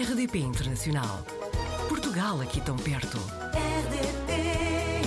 RDP Internacional. Portugal aqui tão perto. RDP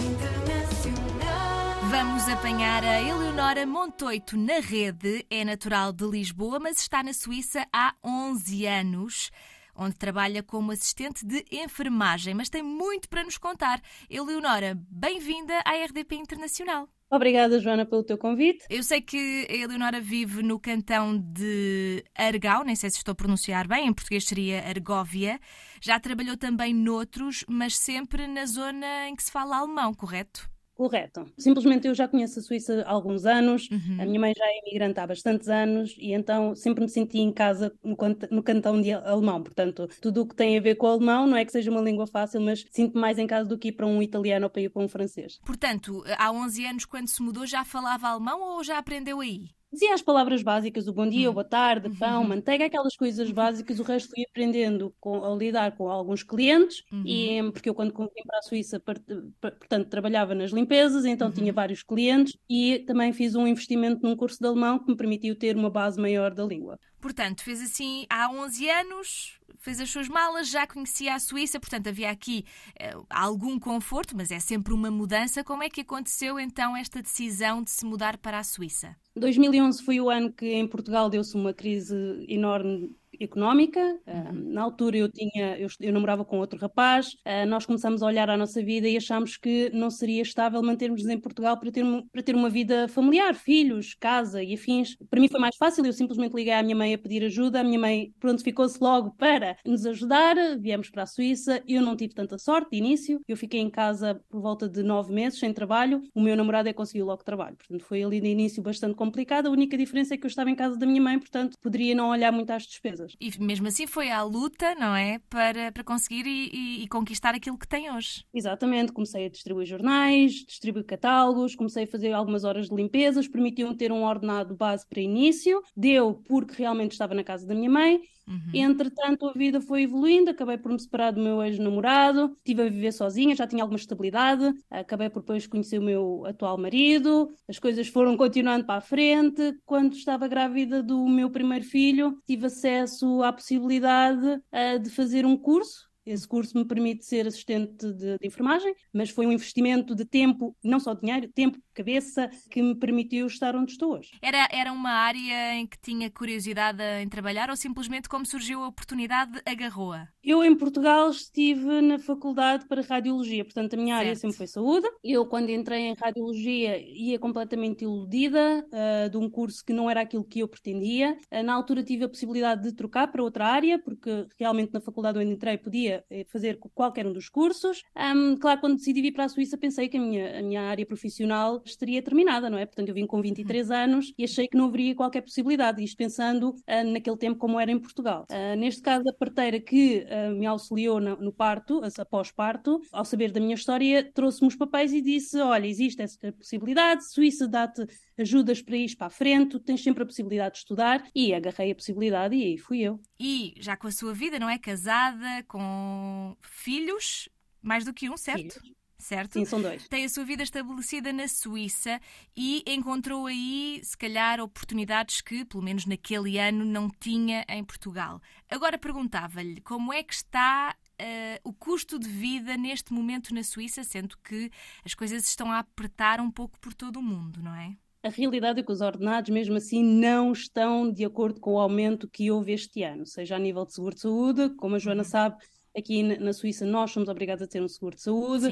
Internacional. Vamos apanhar a Eleonora Montoito na rede. É natural de Lisboa, mas está na Suíça há 11 anos, onde trabalha como assistente de enfermagem. Mas tem muito para nos contar. Eleonora, bem-vinda à RDP Internacional. Obrigada, Joana, pelo teu convite. Eu sei que a Eleonora vive no cantão de Argau, nem sei se estou a pronunciar bem, em português seria Argóvia. Já trabalhou também noutros, mas sempre na zona em que se fala alemão, correto? Correto. Simplesmente eu já conheço a Suíça há alguns anos, Uhum. a minha mãe já é imigrante há bastantes anos e então sempre me senti em casa no, cant- no cantão de alemão. Portanto, tudo o que tem a ver com o alemão não é que seja uma língua fácil, mas sinto-me mais em casa do que ir para um italiano ou para ir para um francês. Portanto, há 11 anos, quando se mudou, já falava alemão ou já aprendeu aí? Dizia as palavras básicas, o bom dia, o boa tarde, Uhum. pão, manteiga, aquelas coisas básicas, o resto fui aprendendo com, a lidar com alguns clientes, Uhum. e, porque eu quando vim para a Suíça, part- par- portanto, trabalhava nas limpezas, então Uhum. tinha vários clientes e também fiz um investimento num curso de alemão que me permitiu ter uma base maior da língua. Portanto, fez assim há 11 anos, fez as suas malas, já conhecia a Suíça, portanto havia aqui eh, algum conforto, mas é sempre uma mudança. Como é que aconteceu então esta decisão de se mudar para a Suíça? 2011 foi o ano que em Portugal deu-se uma crise enorme económica. Ah, na altura eu tinha, eu, eu namorava com outro rapaz, ah, nós começamos a olhar a nossa vida e achámos que não seria estável mantermos-nos em Portugal para ter, uma- para ter uma vida familiar, filhos, casa e afins. Para mim foi mais fácil, eu simplesmente liguei à minha mãe a pedir ajuda, a minha mãe prontificou-se logo para nos ajudar, viemos para a Suíça, eu não tive tanta sorte de início, eu fiquei em casa por volta de nove meses sem trabalho, o meu namorado é conseguiu logo trabalho, portanto foi ali de início bastante complicado, a única diferença é que eu estava em casa da minha mãe, portanto poderia não olhar muito às despesas. E mesmo assim foi à luta, não é? Para, para conseguir e, e- e conquistar aquilo que tem hoje. Exatamente, comecei a distribuir jornais, distribuir catálogos, comecei a fazer algumas horas de limpezas, permitiu-me ter um ordenado base para início, deu porque realmente estava na casa da minha mãe, Uhum. Entretanto, a vida foi evoluindo, acabei por me separar do meu ex-namorado, estive a viver sozinha, já tinha alguma estabilidade, acabei por depois conhecer o meu atual marido, as coisas foram continuando para a frente. Quando estava grávida do meu primeiro filho, tive acesso à possibilidade ah, de fazer um curso. Esse curso me permite ser assistente de, de enfermagem, mas foi um investimento de tempo, não só dinheiro, tempo, cabeça, que me permitiu estar onde estou hoje. Era, era uma área em que tinha curiosidade em trabalhar ou simplesmente como surgiu a oportunidade agarrou-a? Eu, em Portugal, estive na faculdade para Radiologia, portanto, a minha área Certo. sempre foi saúde. Eu, quando entrei em Radiologia, ia completamente iludida ah, de um curso que não era aquilo que eu pretendia. Ah, na altura, tive a possibilidade de trocar para outra área, porque realmente na faculdade onde entrei podia eh, fazer qualquer um dos cursos. Ahm, claro, quando decidi vir para a Suíça, pensei que a minha, a minha área profissional estaria terminada, não é? Portanto, eu vim com 23 anos e achei que não haveria qualquer possibilidade, isto pensando ah, naquele tempo como era em Portugal. Ah, neste caso, a parteira que ah, me auxiliou na- no parto, após parto, ao saber da minha história, trouxe-me os papéis e disse: Olha, existe esta possibilidade, Suíça dá-te ajudas para ir para a frente, tu tens sempre a possibilidade de estudar. E agarrei a possibilidade e aí fui eu. E já com a sua vida, não é? Casada, com filhos, mais do que um, certo? Filhos. Certo? Sim, são dois. Tem a sua vida estabelecida na Suíça e encontrou aí, se calhar, oportunidades que, pelo menos naquele ano, não tinha em Portugal. Agora perguntava-lhe como é que está eh, o custo de vida neste momento na Suíça, sendo que as coisas estão a apertar um pouco por todo o mundo, não é? A realidade é que os ordenados, mesmo assim, não estão de acordo com o aumento que houve este ano, seja a nível de seguro de saúde, como a Joana sabe, aqui na Suíça nós somos obrigados a ter um seguro de saúde.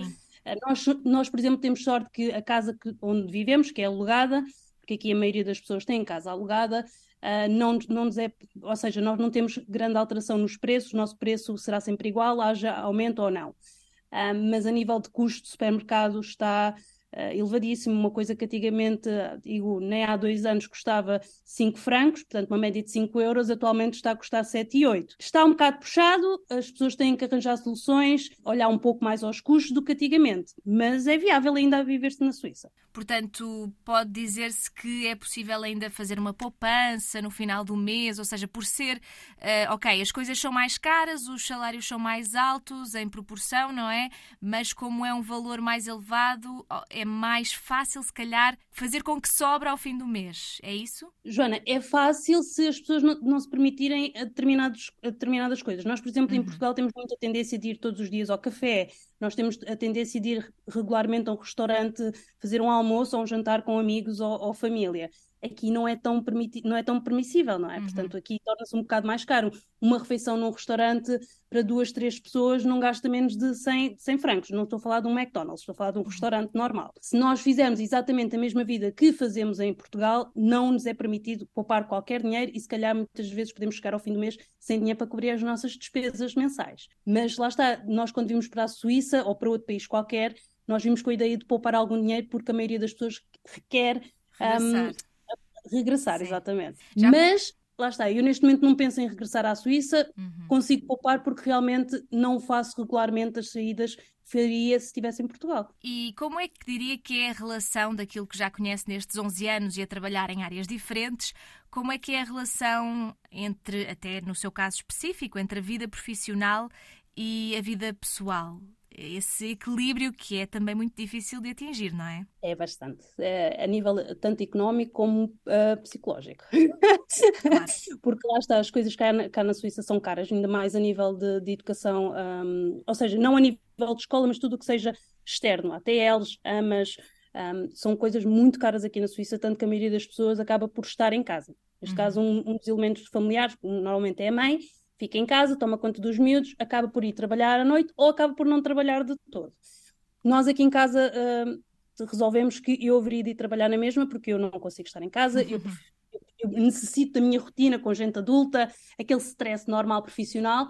Eh, Nós, nós, por exemplo, temos sorte que a casa que- onde vivemos, que é alugada, porque aqui a maioria das pessoas tem casa alugada, ah, não, não nos é, ou seja, nós não temos grande alteração nos preços, o nosso preço será sempre igual, haja aumento ou não. Ah, mas a nível de custo de supermercado está ah, elevadíssimo, uma coisa que antigamente, ah, digo, nem há dois anos custava 5 francos, portanto uma média de 5 euros, atualmente está a custar 7 e 8. Está um bocado puxado, as pessoas têm que arranjar soluções, olhar um pouco mais aos custos do que antigamente, mas é viável ainda viver-se na Suíça. Portanto, pode dizer-se que é possível ainda fazer uma poupança no final do mês, ou seja, por ser, uh, ok, as coisas são mais caras, os salários são mais altos em proporção, não é? Mas como é um valor mais elevado, é mais fácil, se calhar, fazer com que sobra ao fim do mês. É isso? Joana, é fácil se as pessoas não, não se permitirem a, determinados, a determinadas coisas. Nós, por exemplo, uhum. em Portugal temos muita tendência de ir todos os dias ao café, nós temos a tendência de ir regularmente a um restaurante, fazer um almoço ou um jantar com amigos ou, ou família aqui não é tão, permiti não é tão permissível, não é? Uhum. Portanto, aqui torna-se um bocado mais caro. Uma refeição num restaurante para duas, três pessoas não gasta menos de 100, 100 francos. Não estou a falar de um McDonald's, estou a falar de um uhum. restaurante normal. Se nós fizermos exatamente a mesma vida que fazemos em Portugal, não nos é permitido poupar qualquer dinheiro e se calhar muitas vezes podemos chegar ao fim do mês sem dinheiro para cobrir as nossas despesas mensais. Mas lá está, nós quando vimos para a Suíça ou para outro país qualquer, nós vimos com a ideia de poupar algum dinheiro porque a maioria das pessoas quer um, regressar, Sim. exatamente. Já... Mas lá está, eu neste momento não penso em regressar à Suíça, uhum. consigo poupar porque realmente não faço regularmente as saídas que faria se estivesse em Portugal. E como é que diria que é a relação daquilo que já conhece nestes 11 anos e a trabalhar em áreas diferentes? Como é que é a relação entre, até no seu caso específico, entre a vida profissional e a vida pessoal? Esse equilíbrio que é também muito difícil de atingir, não é? É bastante, é, a nível tanto económico como uh, psicológico. Claro. Porque lá está, as coisas cá na, cá na, Suíça são caras, ainda mais a nível de, de educação, um, ou seja, não a nível de escola, mas tudo o que seja externo, ATLs, AMAs, um, são coisas muito caras aqui na Suíça, tanto que a maioria das pessoas acaba por estar em casa. Neste uhum. caso, um, um dos elementos familiares, normalmente é a mãe, fica em casa, toma conta dos miúdos, acaba por ir trabalhar à noite ou acaba por não trabalhar de todo. Nós aqui em casa uh, resolvemos que eu haveria de ir trabalhar na mesma porque eu não consigo estar em casa, eu, eu necessito da minha rotina com gente adulta, aquele stress normal profissional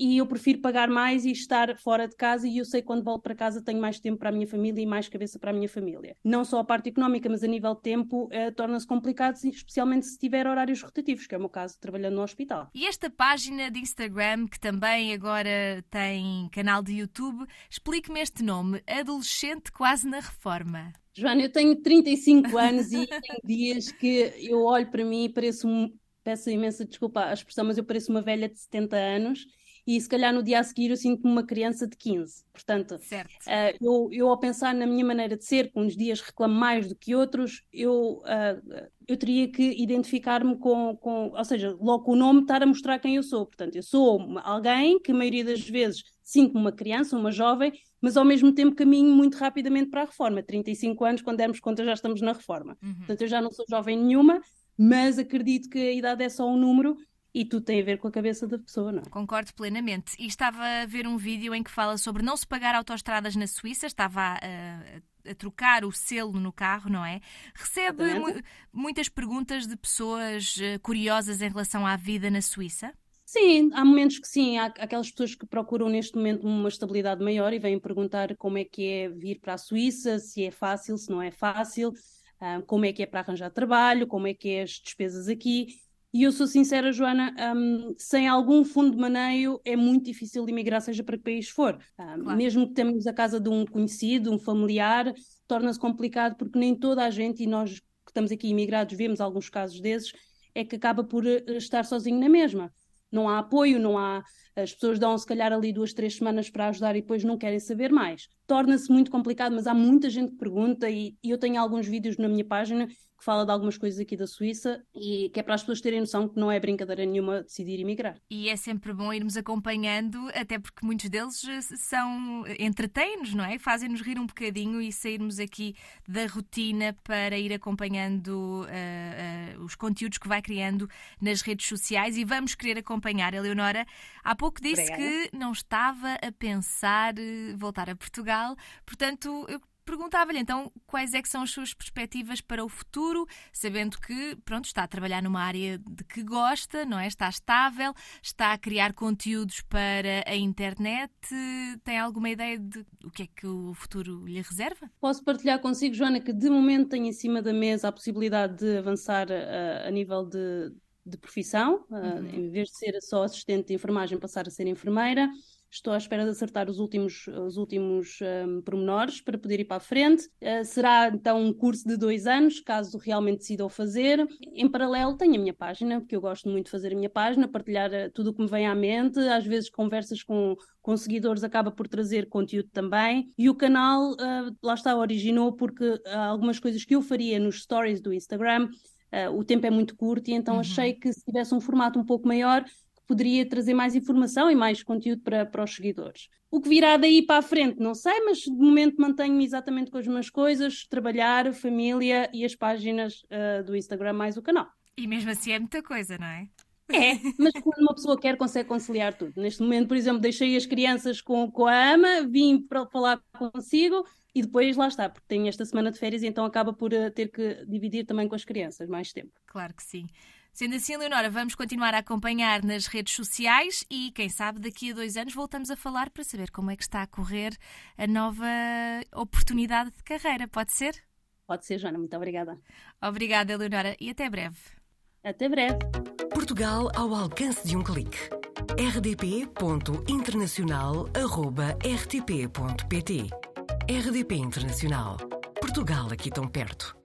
e eu prefiro pagar mais e estar fora de casa e eu sei que quando volto para casa tenho mais tempo para a minha família e mais cabeça para a minha família. Não só a parte económica, mas a nível de tempo eh, torna-se complicado, especialmente se tiver horários rotativos, que é o meu caso trabalhando no hospital. E esta página de Instagram, que também agora tem canal de YouTube, explique-me este nome, Adolescente Quase na Reforma. Joana, eu tenho 35 anos e tem dias que eu olho para mim e pareço um, peço imensa desculpa a expressão, mas eu pareço uma velha de 70 anos e se calhar no dia a seguir eu sinto-me uma criança de 15. Portanto, uh, eu, eu ao pensar na minha maneira de ser, que uns dias reclamo mais do que outros, eu, uh, eu teria que identificar-me com, com, ou seja, logo o nome estar a mostrar quem eu sou. Portanto, eu sou alguém que a maioria das vezes sinto-me uma criança, uma jovem, mas ao mesmo tempo caminho muito rapidamente para a reforma. 35 anos, quando dermos conta, já estamos na reforma. Uhum. Portanto, eu já não sou jovem nenhuma, mas acredito que a idade é só um número e tudo tem a ver com a cabeça da pessoa, não é? Concordo plenamente. E estava a ver um vídeo em que fala sobre não se pagar autoestradas na Suíça, estava a, a trocar o selo no carro, não é? Recebe mu muitas perguntas de pessoas eh, curiosas em relação à vida na Suíça? Sim, há momentos que sim, há aquelas pessoas que procuram neste momento uma estabilidade maior e vêm perguntar como é que é vir para a Suíça, se é fácil, se não é fácil, ah, como é que é para arranjar trabalho, como é que é as despesas aqui. E eu sou sincera, Joana, um, sem algum fundo de maneio é muito difícil de emigrar, seja para que país for. Um, claro. Mesmo que temos a casa de um conhecido, um familiar, torna-se complicado porque nem toda a gente, e nós que estamos aqui imigrados vemos alguns casos desses, é que acaba por eh, estar sozinho na mesma. Não há apoio, não há. As pessoas dão se calhar ali duas, três semanas para ajudar e depois não querem saber mais. Torna-se muito complicado, mas há muita gente que pergunta e, e eu tenho alguns vídeos na minha página que fala de algumas coisas aqui da Suíça e que é para as pessoas terem noção que não é brincadeira nenhuma decidir emigrar. E é sempre bom irmos acompanhando, até porque muitos deles eh, são entretêm-nos, não é? Fazem-nos rir um bocadinho e sairmos aqui da rotina para ir acompanhando uh, uh, os conteúdos que vai criando nas redes sociais e vamos querer acompanhar. A Leonora há pouco disse Obrigada. que não estava a pensar voltar a Portugal, portanto eu perguntava-lhe então quais é que são as suas perspectivas para o futuro, sabendo que, pronto, está a trabalhar numa área de que gosta, não é? Está estável, está a criar conteúdos para a internet. Tem alguma ideia de o que é que o futuro lhe reserva? Posso partilhar consigo, Joana, que de momento tenho em cima da mesa a possibilidade de avançar a, eh, a nível de, de profissão, eh, uhum. uh, em vez de ser só assistente de enfermagem, passar a ser enfermeira. Estou à espera de acertar os últimos, os últimos um, pormenores para poder ir para a frente. Uh, será então um curso de dois anos, caso realmente decida o fazer. Em paralelo, tenho a minha página, porque eu gosto muito de fazer a minha página, partilhar uh, tudo o que me vem à mente. Às vezes, conversas com, com seguidores acaba por trazer conteúdo também. E o canal, uh, lá está, originou porque há algumas coisas que eu faria nos stories do Instagram. Uh, o tempo é muito curto e então uhum. achei que se tivesse um formato um pouco maior poderia trazer mais informação e mais conteúdo para, para os seguidores. O que virá daí para a frente, não sei, mas de momento mantenho-me exatamente com as mesmas coisas: trabalhar, família e as páginas uh, do Instagram, mais o canal. E mesmo assim é muita coisa, não é? É, mas quando uma pessoa quer, consegue conciliar tudo. Neste momento, por exemplo, deixei as crianças com, com a ama, vim para falar consigo e depois lá está, porque tenho esta semana de férias, então acaba por uh, ter que dividir também com as crianças mais tempo. Claro que sim. Sendo assim, Leonora, vamos continuar a acompanhar nas redes sociais e, quem sabe, daqui a dois anos voltamos a falar para saber como é que está a correr a nova oportunidade de carreira. Pode ser? Pode ser, Joana. Muito obrigada. Obrigada, Leonora, e até breve. Até breve. Portugal ao alcance de um clique. rdp.internacional.rtp.pt RDP Internacional. Portugal aqui tão perto.